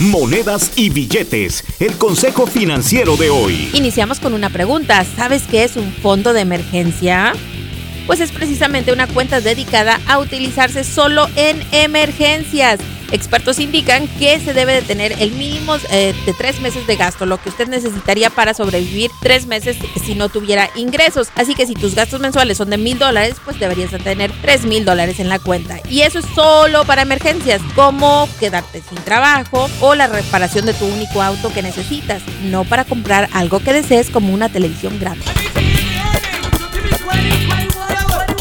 Monedas y billetes, el consejo financiero de hoy. Iniciamos con una pregunta. ¿Sabes qué es un fondo de emergencia? Pues es precisamente una cuenta dedicada a utilizarse solo en emergencias. Expertos indican que se debe de tener el mínimo eh, de tres meses de gasto, lo que usted necesitaría para sobrevivir tres meses si no tuviera ingresos. Así que si tus gastos mensuales son de mil dólares, pues deberías de tener tres mil dólares en la cuenta. Y eso es solo para emergencias, como quedarte sin trabajo o la reparación de tu único auto que necesitas, no para comprar algo que desees como una televisión grande.